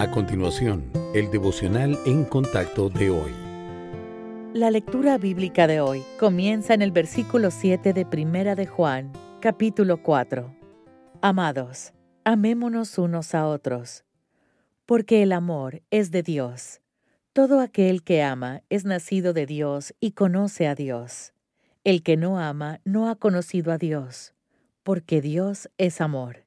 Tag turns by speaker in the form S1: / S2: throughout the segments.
S1: A continuación, el devocional en contacto de hoy.
S2: La lectura bíblica de hoy comienza en el versículo 7 de Primera de Juan, capítulo 4. Amados, amémonos unos a otros, porque el amor es de Dios. Todo aquel que ama es nacido de Dios y conoce a Dios. El que no ama no ha conocido a Dios, porque Dios es amor.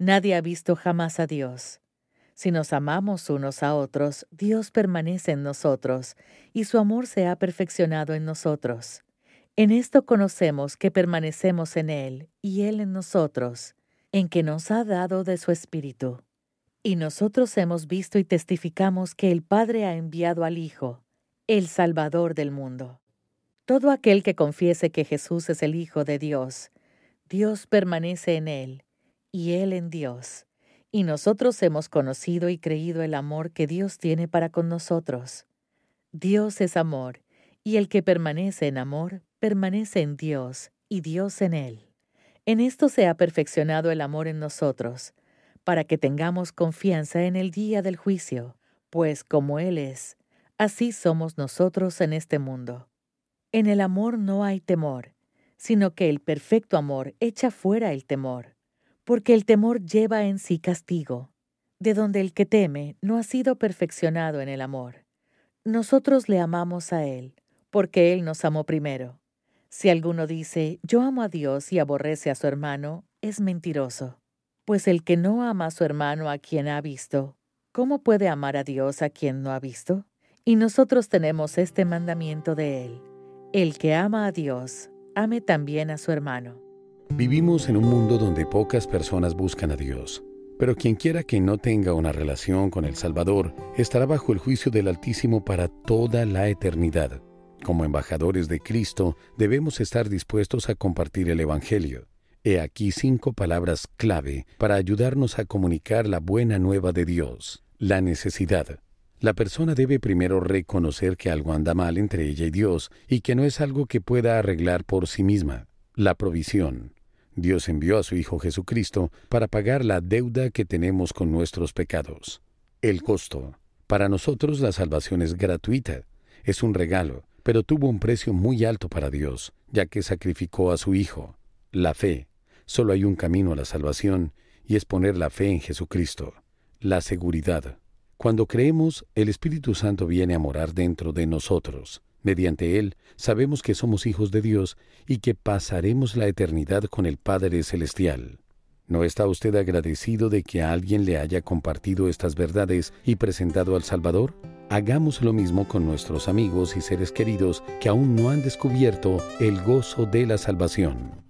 S2: Nadie ha visto jamás a Dios. Si nos amamos unos a otros, Dios permanece en nosotros, y su amor se ha perfeccionado en nosotros. En esto conocemos que permanecemos en Él y Él en nosotros, en que nos ha dado de su Espíritu. Y nosotros hemos visto y testificamos que el Padre ha enviado al Hijo, el Salvador del mundo. Todo aquel que confiese que Jesús es el Hijo de Dios, Dios permanece en Él y Él en Dios. Y nosotros hemos conocido y creído el amor que Dios tiene para con nosotros. Dios es amor, y el que permanece en amor, permanece en Dios, y Dios en Él. En esto se ha perfeccionado el amor en nosotros, para que tengamos confianza en el día del juicio, pues como Él es, así somos nosotros en este mundo. En el amor no hay temor, sino que el perfecto amor echa fuera el temor porque el temor lleva en sí castigo, de donde el que teme no ha sido perfeccionado en el amor. Nosotros le amamos a Él, porque Él nos amó primero. Si alguno dice, yo amo a Dios y aborrece a su hermano, es mentiroso. Pues el que no ama a su hermano a quien ha visto, ¿cómo puede amar a Dios a quien no ha visto? Y nosotros tenemos este mandamiento de Él. El que ama a Dios, ame también a su hermano.
S1: Vivimos en un mundo donde pocas personas buscan a Dios, pero quien quiera que no tenga una relación con el Salvador estará bajo el juicio del Altísimo para toda la eternidad. Como embajadores de Cristo debemos estar dispuestos a compartir el Evangelio. He aquí cinco palabras clave para ayudarnos a comunicar la buena nueva de Dios. La necesidad. La persona debe primero reconocer que algo anda mal entre ella y Dios y que no es algo que pueda arreglar por sí misma. La provisión. Dios envió a su Hijo Jesucristo para pagar la deuda que tenemos con nuestros pecados. El costo. Para nosotros la salvación es gratuita, es un regalo, pero tuvo un precio muy alto para Dios, ya que sacrificó a su Hijo. La fe. Solo hay un camino a la salvación, y es poner la fe en Jesucristo. La seguridad. Cuando creemos, el Espíritu Santo viene a morar dentro de nosotros. Mediante Él sabemos que somos hijos de Dios y que pasaremos la eternidad con el Padre Celestial. ¿No está usted agradecido de que alguien le haya compartido estas verdades y presentado al Salvador? Hagamos lo mismo con nuestros amigos y seres queridos que aún no han descubierto el gozo de la salvación.